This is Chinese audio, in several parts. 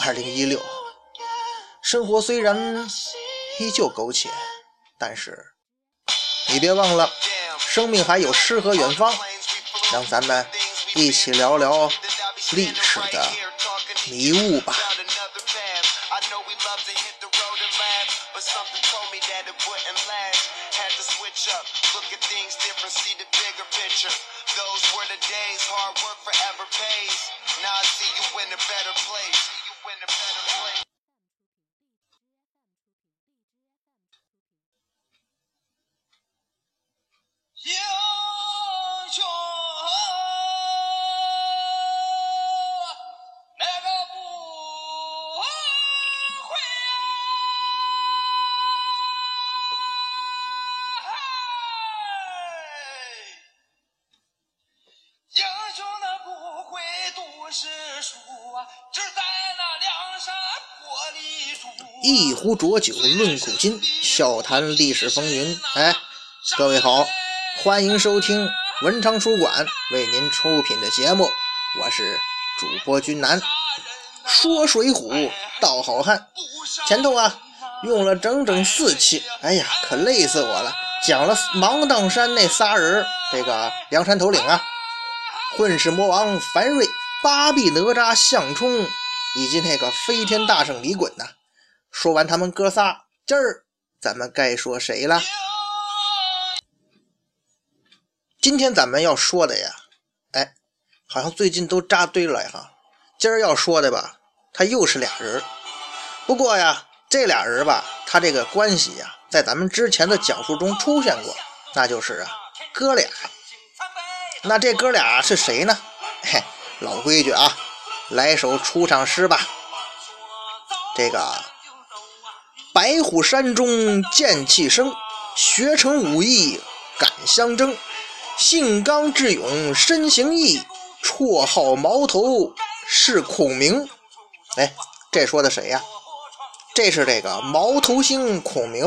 二零一六，生活虽然依旧苟且，但是你别忘了，生命还有诗和远方。让咱们一起聊聊历史的迷雾吧。一壶浊酒论古今，笑谈历史风云。哎，各位好，欢迎收听文昌书馆为您出品的节目，我是主播君南。说水浒道好汉，前头啊用了整整四期，哎呀，可累死我了，讲了芒砀山那仨人，这个梁山头领啊，混世魔王樊瑞、八臂哪吒项冲，以及那个飞天大圣李衮呐。说完他们哥仨，今儿咱们该说谁了？今天咱们要说的呀，哎，好像最近都扎堆了哈。今儿要说的吧，他又是俩人。不过呀，这俩人吧，他这个关系呀，在咱们之前的讲述中出现过，那就是啊，哥俩。那这哥俩是谁呢？嘿，老规矩啊，来首出场诗吧。这个。白虎山中剑气生，学成武艺敢相争。性刚智勇身形义，绰号毛头是孔明。哎，这说的谁呀？这是这个毛头星孔明。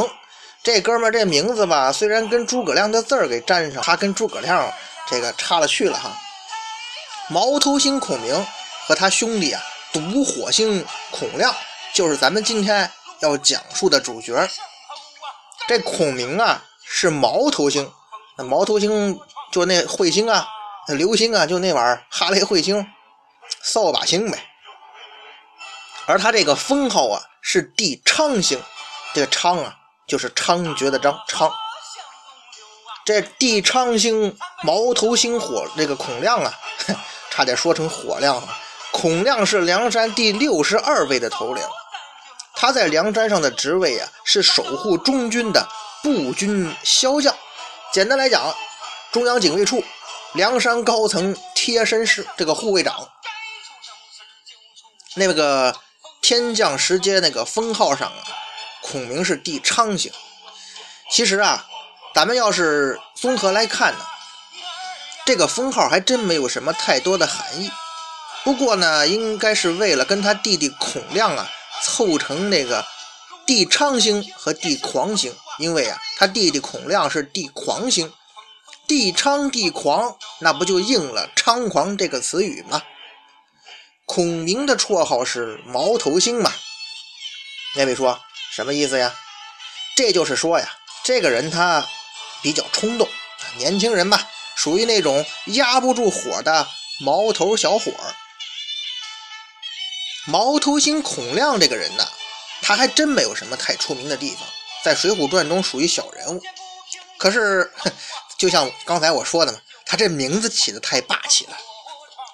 这哥们儿这名字吧，虽然跟诸葛亮的字儿给沾上，他跟诸葛亮这个差了去了哈。毛头星孔明和他兄弟啊，独火星孔亮，就是咱们今天。要讲述的主角，这孔明啊是毛头星，那毛头星就那彗星啊，流星啊，就那玩意儿哈雷彗星，扫把星呗。而他这个封号啊是帝昌星，这个昌啊就是猖獗的张昌。这帝昌星毛头星火这个孔亮啊，差点说成火亮了。孔亮是梁山第六十二位的头领。他在梁山上的职位啊，是守护中军的步军骁将。简单来讲，中央警卫处梁山高层贴身是这个护卫长。那个天降石阶那个封号上啊，孔明是帝昌星。其实啊，咱们要是综合来看呢，这个封号还真没有什么太多的含义。不过呢，应该是为了跟他弟弟孔亮啊。凑成那个帝昌星和帝狂星，因为啊，他弟弟孔亮是帝狂星，帝昌帝狂，那不就应了猖狂这个词语吗？孔明的绰号是毛头星嘛？那位说什么意思呀？这就是说呀，这个人他比较冲动，年轻人嘛，属于那种压不住火的毛头小伙儿。毛头星孔亮这个人呢，他还真没有什么太出名的地方，在《水浒传》中属于小人物。可是，就像刚才我说的嘛，他这名字起的太霸气了。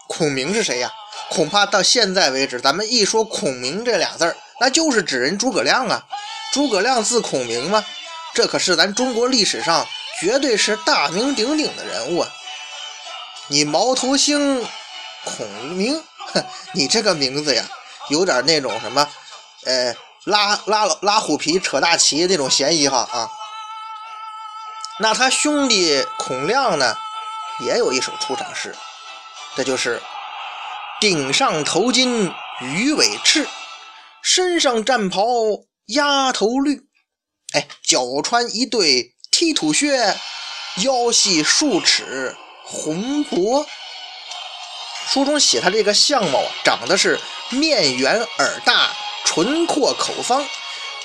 孔明是谁呀？恐怕到现在为止，咱们一说孔明这俩字儿，那就是指人诸葛亮啊。诸葛亮字孔明吗？这可是咱中国历史上绝对是大名鼎鼎的人物啊。你毛头星孔明，哼，你这个名字呀！有点那种什么，呃，拉拉拉虎皮扯大旗那种嫌疑哈啊。那他兄弟孔亮呢，也有一首出场诗，这就是“顶上头巾鱼尾翅，身上战袍鸭头绿”。哎，脚穿一对踢土靴，腰系数尺红帛。书中写他这个相貌啊，长得是面圆耳大，唇阔口方，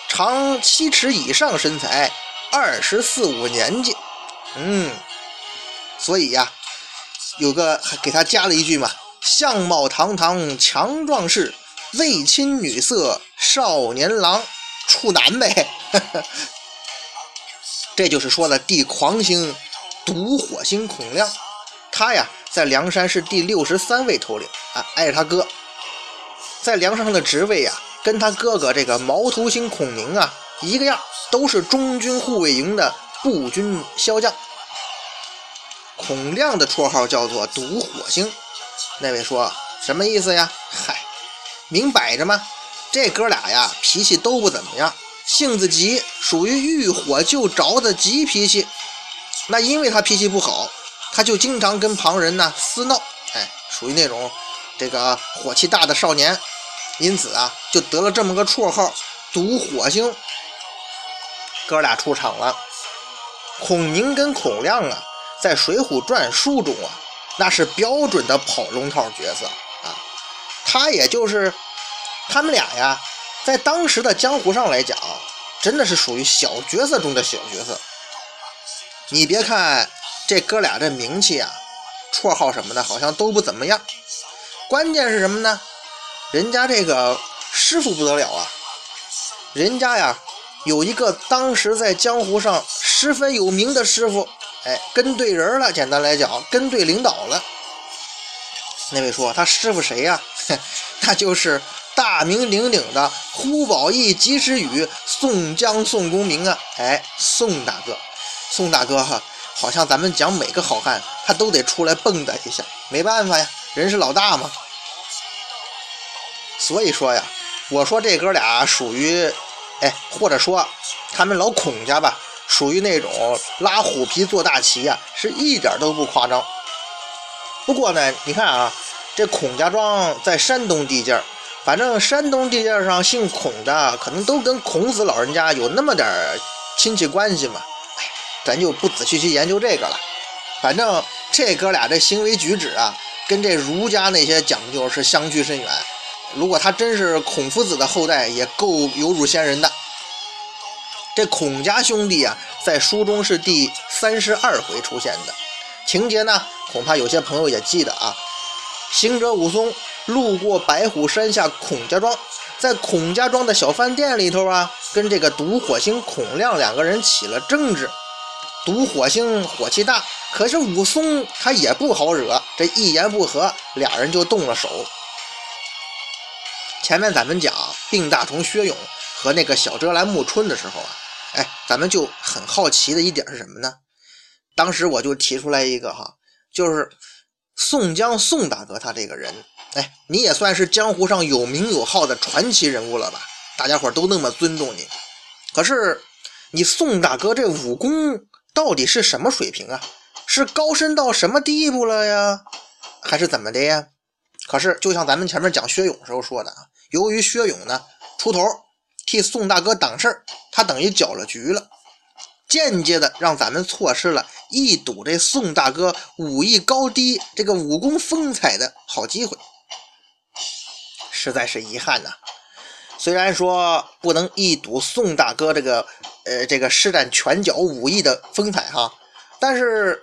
长七尺以上身材，二十四五年纪。嗯，所以呀，有个还给他加了一句嘛：相貌堂堂强壮士，未亲女色少年郎。处男呗，这就是说的地狂星毒火星孔亮，他呀在梁山是第六十三位头领啊，挨着他哥，在梁山上的职位呀，跟他哥哥这个毛头星孔明啊一个样，都是中军护卫营的步军骁将。孔亮的绰号叫做毒火星，那位说什么意思呀？嗨，明摆着嘛。这哥俩呀，脾气都不怎么样，性子急，属于遇火就着的急脾气。那因为他脾气不好，他就经常跟旁人呢厮闹，哎，属于那种这个火气大的少年，因此啊，就得了这么个绰号“毒火星”。哥俩出场了，孔宁跟孔亮啊，在《水浒传》书中啊，那是标准的跑龙套角色啊，他也就是。他们俩呀，在当时的江湖上来讲，真的是属于小角色中的小角色。你别看这哥俩这名气啊，绰号什么的，好像都不怎么样。关键是什么呢？人家这个师傅不得了啊！人家呀，有一个当时在江湖上十分有名的师傅，哎，跟对人了。简单来讲，跟对领导了。那位说他师傅谁呀？那就是。大名鼎鼎的呼保义及时雨宋江宋公明啊，哎，宋大哥，宋大哥哈，好像咱们讲每个好汉，他都得出来蹦跶一下，没办法呀，人是老大嘛。所以说呀，我说这哥俩属于，哎，或者说他们老孔家吧，属于那种拉虎皮做大旗呀，是一点都不夸张。不过呢，你看啊，这孔家庄在山东地界儿。反正山东地界上姓孔的，可能都跟孔子老人家有那么点亲戚关系嘛。咱就不仔细去研究这个了。反正这哥俩这行为举止啊，跟这儒家那些讲究是相距甚远。如果他真是孔夫子的后代，也够有辱先人的。这孔家兄弟啊，在书中是第三十二回出现的情节呢，恐怕有些朋友也记得啊。行者武松。路过白虎山下孔家庄，在孔家庄的小饭店里头啊，跟这个毒火星孔亮两个人起了争执。毒火星火气大，可是武松他也不好惹，这一言不合，俩人就动了手。前面咱们讲病大虫薛勇和那个小遮拦穆春的时候啊，哎，咱们就很好奇的一点是什么呢？当时我就提出来一个哈，就是宋江宋大哥他这个人。哎，你也算是江湖上有名有号的传奇人物了吧？大家伙都那么尊重你。可是，你宋大哥这武功到底是什么水平啊？是高深到什么地步了呀？还是怎么的呀？可是，就像咱们前面讲薛勇时候说的啊，由于薛勇呢出头替宋大哥挡事儿，他等于搅了局了，间接的让咱们错失了一睹这宋大哥武艺高低、这个武功风采的好机会。实在是遗憾呐！虽然说不能一睹宋大哥这个呃这个施展拳脚武艺的风采哈，但是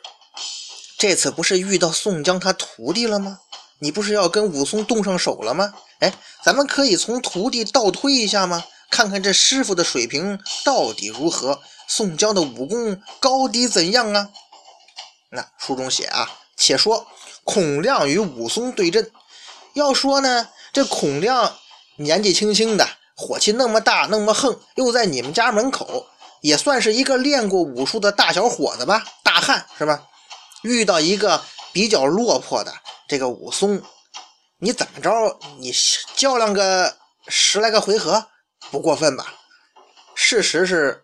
这次不是遇到宋江他徒弟了吗？你不是要跟武松动上手了吗？哎，咱们可以从徒弟倒推一下吗？看看这师傅的水平到底如何？宋江的武功高低怎样啊？那书中写啊，且说孔亮与武松对阵，要说呢。这孔亮年纪轻轻的，火气那么大，那么横，又在你们家门口，也算是一个练过武术的大小伙子吧，大汉是吧？遇到一个比较落魄的这个武松，你怎么着？你较量个十来个回合，不过分吧？事实是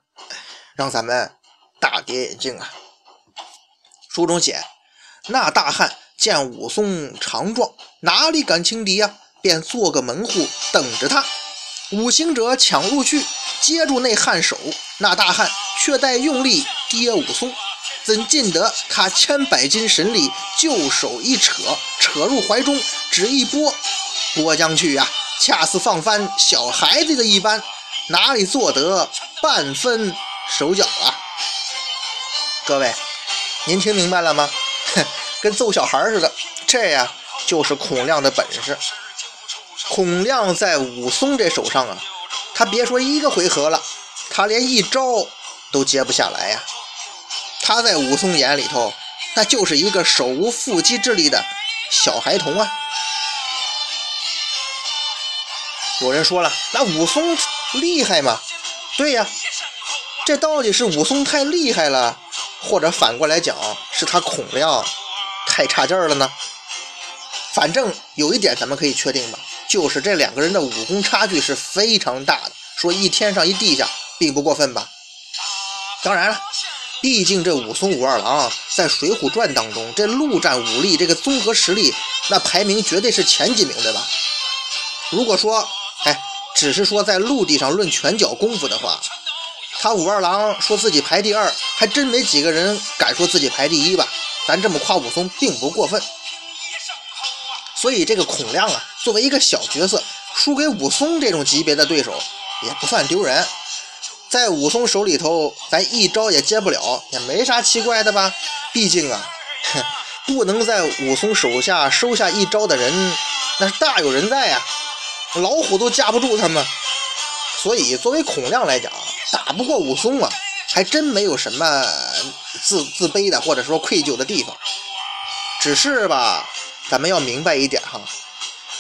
让咱们大跌眼镜啊！书中写，那大汉见武松强壮，哪里敢轻敌呀？便做个门户等着他。五行者抢入去，接住那汉手，那大汉却待用力跌武松，怎禁得他千百斤神力，就手一扯，扯入怀中，只一拨，拨将去呀，恰似放翻小孩子的一般，哪里做得半分手脚啊？各位，您听明白了吗？哼，跟揍小孩似的，这呀就是孔亮的本事。孔亮在武松这手上啊，他别说一个回合了，他连一招都接不下来呀。他在武松眼里头，那就是一个手无缚鸡之力的小孩童啊。有人说了，那武松厉害吗？对呀，这到底是武松太厉害了，或者反过来讲，是他孔亮太差劲了呢？反正有一点咱们可以确定吧。就是这两个人的武功差距是非常大的，说一天上一地下，并不过分吧？当然了，毕竟这武松武二郎在《水浒传》当中，这陆战武力这个综合实力，那排名绝对是前几名对吧？如果说，哎，只是说在陆地上论拳脚功夫的话，他武二郎说自己排第二，还真没几个人敢说自己排第一吧？咱这么夸武松，并不过分。所以这个孔亮啊，作为一个小角色，输给武松这种级别的对手也不算丢人。在武松手里头，咱一招也接不了，也没啥奇怪的吧？毕竟啊，不能在武松手下收下一招的人，那是大有人在呀，老虎都架不住他们。所以作为孔亮来讲，打不过武松啊，还真没有什么自自卑的或者说愧疚的地方，只是吧。咱们要明白一点哈，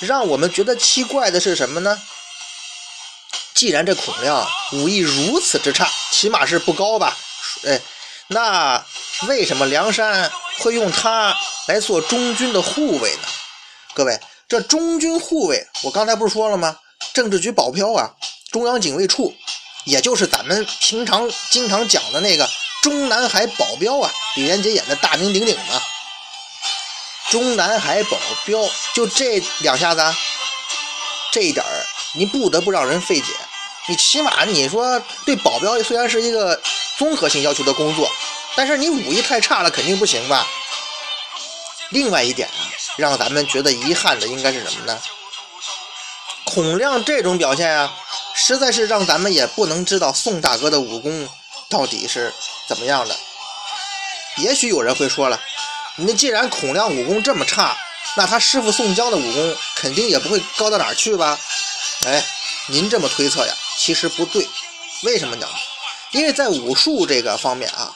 让我们觉得奇怪的是什么呢？既然这孔亮武艺如此之差，起码是不高吧？哎，那为什么梁山会用他来做中军的护卫呢？各位，这中军护卫，我刚才不是说了吗？政治局保镖啊，中央警卫处，也就是咱们平常经常讲的那个中南海保镖啊，李连杰演的大名鼎鼎嘛。中南海保镖就这两下子，这一点儿你不得不让人费解。你起码你说对保镖虽然是一个综合性要求的工作，但是你武艺太差了肯定不行吧？另外一点啊，让咱们觉得遗憾的应该是什么呢？孔亮这种表现啊，实在是让咱们也不能知道宋大哥的武功到底是怎么样的。也许有人会说了。你那既然孔亮武功这么差，那他师傅宋江的武功肯定也不会高到哪儿去吧？哎，您这么推测呀，其实不对。为什么呢？因为在武术这个方面啊，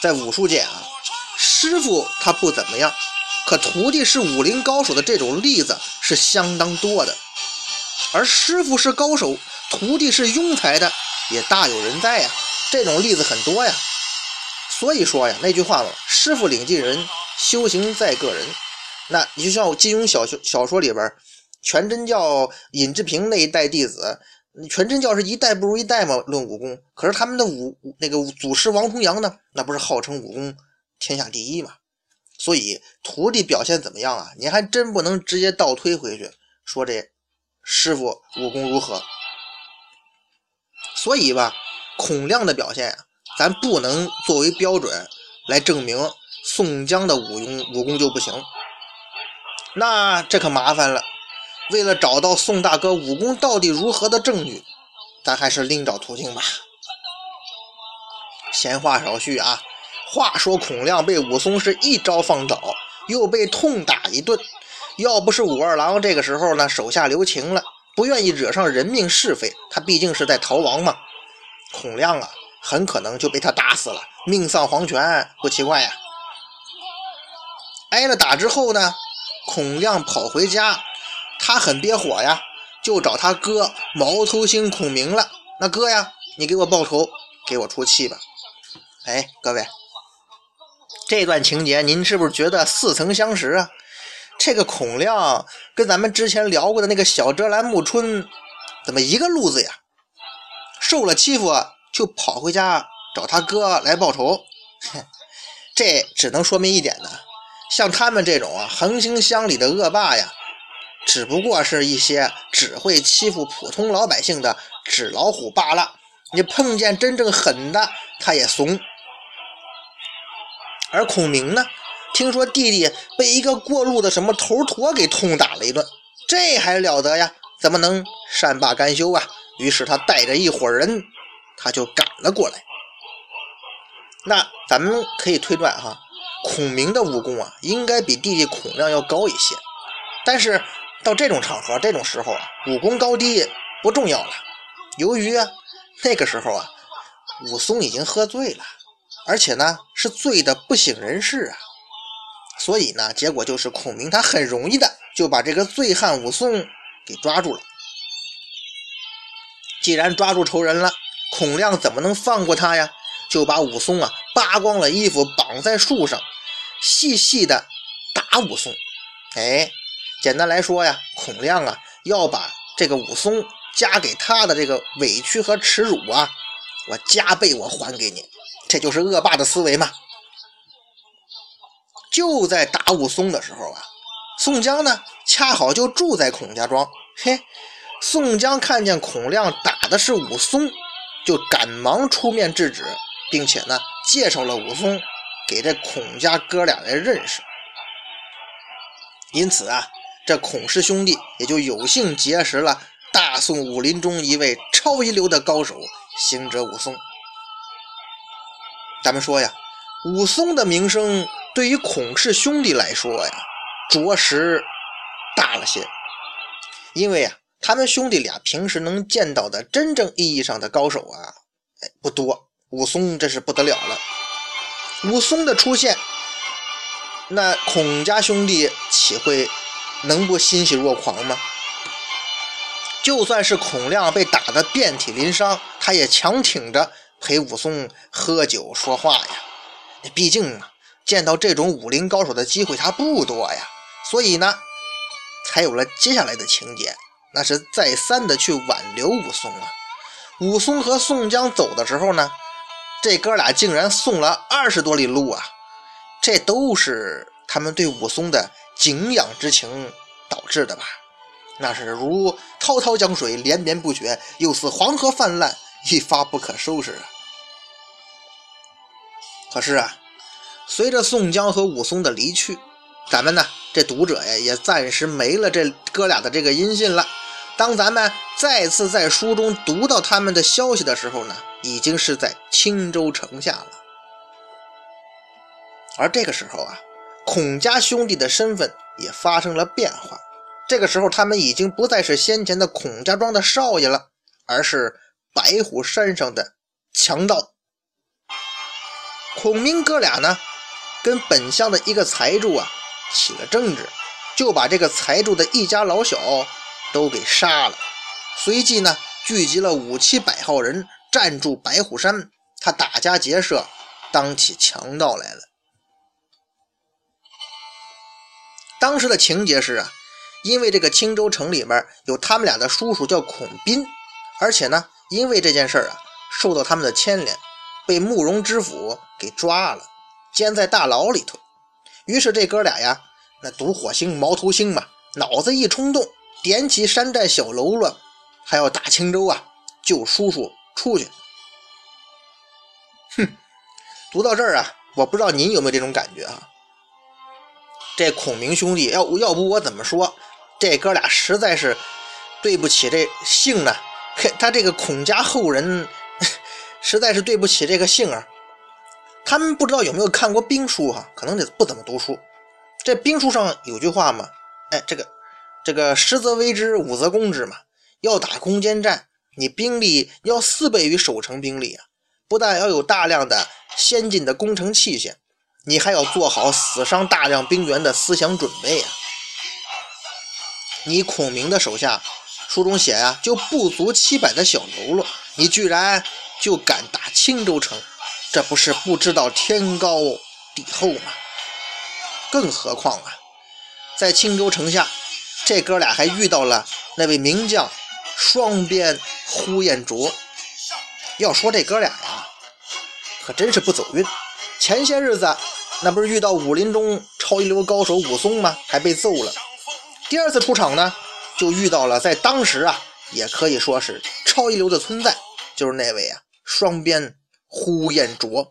在武术界啊，师傅他不怎么样，可徒弟是武林高手的这种例子是相当多的。而师傅是高手，徒弟是庸才的也大有人在呀，这种例子很多呀。所以说呀，那句话嘛，师傅领进人，修行在个人。那你就像金庸小小小说里边，全真教尹志平那一代弟子，全真教是一代不如一代嘛，论武功。可是他们的武那个祖师王重阳呢，那不是号称武功天下第一嘛？所以徒弟表现怎么样啊？你还真不能直接倒推回去说这师傅武功如何。所以吧，孔亮的表现啊。咱不能作为标准来证明宋江的武功武功就不行，那这可麻烦了。为了找到宋大哥武功到底如何的证据，咱还是另找途径吧。闲话少叙啊，话说孔亮被武松是一招放倒，又被痛打一顿。要不是武二郎这个时候呢手下留情了，不愿意惹上人命是非，他毕竟是在逃亡嘛。孔亮啊。很可能就被他打死了，命丧黄泉不奇怪呀。挨了打之后呢，孔亮跑回家，他很憋火呀，就找他哥毛头星孔明了。那哥呀，你给我报仇，给我出气吧。哎，各位，这段情节您是不是觉得似曾相识啊？这个孔亮跟咱们之前聊过的那个小遮拦木春，怎么一个路子呀？受了欺负就跑回家找他哥来报仇，这只能说明一点呢，像他们这种啊横行乡里的恶霸呀，只不过是一些只会欺负普通老百姓的纸老虎罢了。你碰见真正狠的，他也怂。而孔明呢？听说弟弟被一个过路的什么头陀给痛打了一顿，这还了得呀？怎么能善罢甘休啊？于是他带着一伙人，他就赶了过来。那咱们可以推断哈，孔明的武功啊，应该比弟弟孔亮要高一些。但是到这种场合、这种时候啊，武功高低不重要了。由于，那个时候啊，武松已经喝醉了，而且呢是醉得不省人事啊。所以呢，结果就是孔明他很容易的就把这个醉汉武松给抓住了。既然抓住仇人了，孔亮怎么能放过他呀？就把武松啊扒光了衣服绑在树上，细细的打武松。哎，简单来说呀，孔亮啊要把这个武松加给他的这个委屈和耻辱啊，我加倍我还给你。这就是恶霸的思维嘛。就在打武松的时候啊，宋江呢恰好就住在孔家庄。嘿，宋江看见孔亮打的是武松，就赶忙出面制止，并且呢介绍了武松给这孔家哥俩来认识。因此啊，这孔氏兄弟也就有幸结识了大宋武林中一位超一流的高手——行者武松。咱们说呀，武松的名声。对于孔氏兄弟来说呀，着实大了些，因为啊，他们兄弟俩平时能见到的真正意义上的高手啊，哎，不多。武松这是不得了了，武松的出现，那孔家兄弟岂会能不欣喜若狂吗？就算是孔亮被打得遍体鳞伤，他也强挺着陪武松喝酒说话呀。毕竟啊。见到这种武林高手的机会他不多呀，所以呢，才有了接下来的情节，那是再三的去挽留武松啊。武松和宋江走的时候呢，这哥俩竟然送了二十多里路啊，这都是他们对武松的敬仰之情导致的吧？那是如滔滔江水连绵不绝，又似黄河泛滥，一发不可收拾啊。可是啊。随着宋江和武松的离去，咱们呢这读者呀也暂时没了这哥俩的这个音信了。当咱们再次在书中读到他们的消息的时候呢，已经是在青州城下了。而这个时候啊，孔家兄弟的身份也发生了变化。这个时候，他们已经不再是先前的孔家庄的少爷了，而是白虎山上的强盗。孔明哥俩呢？跟本乡的一个财主啊起了争执，就把这个财主的一家老小都给杀了。随即呢，聚集了五七百号人，占住白虎山，他打家劫舍，当起强盗来了。当时的情节是啊，因为这个青州城里面有他们俩的叔叔叫孔斌，而且呢，因为这件事啊，受到他们的牵连，被慕容知府给抓了。监在大牢里头，于是这哥俩呀，那赌火星、毛头星嘛，脑子一冲动，点起山寨小喽啰，还要打青州啊，救叔叔出去。哼，读到这儿啊，我不知道您有没有这种感觉啊？这孔明兄弟，要要不我怎么说，这哥俩实在是对不起这姓呢？他这个孔家后人，实在是对不起这个姓啊。他们不知道有没有看过兵书哈，可能得不怎么读书。这兵书上有句话嘛，哎，这个这个十则为之，五则攻之嘛。要打攻坚战，你兵力要四倍于守城兵力啊！不但要有大量的先进的工程器械，你还要做好死伤大量兵员的思想准备啊！你孔明的手下，书中写啊，就不足七百的小喽啰，你居然就敢打青州城！这不是不知道天高地厚吗？更何况啊，在青州城下，这哥俩还遇到了那位名将双鞭呼延灼。要说这哥俩呀，可真是不走运。前些日子那不是遇到武林中超一流高手武松吗？还被揍了。第二次出场呢，就遇到了在当时啊，也可以说是超一流的存在，就是那位啊双鞭呼延灼。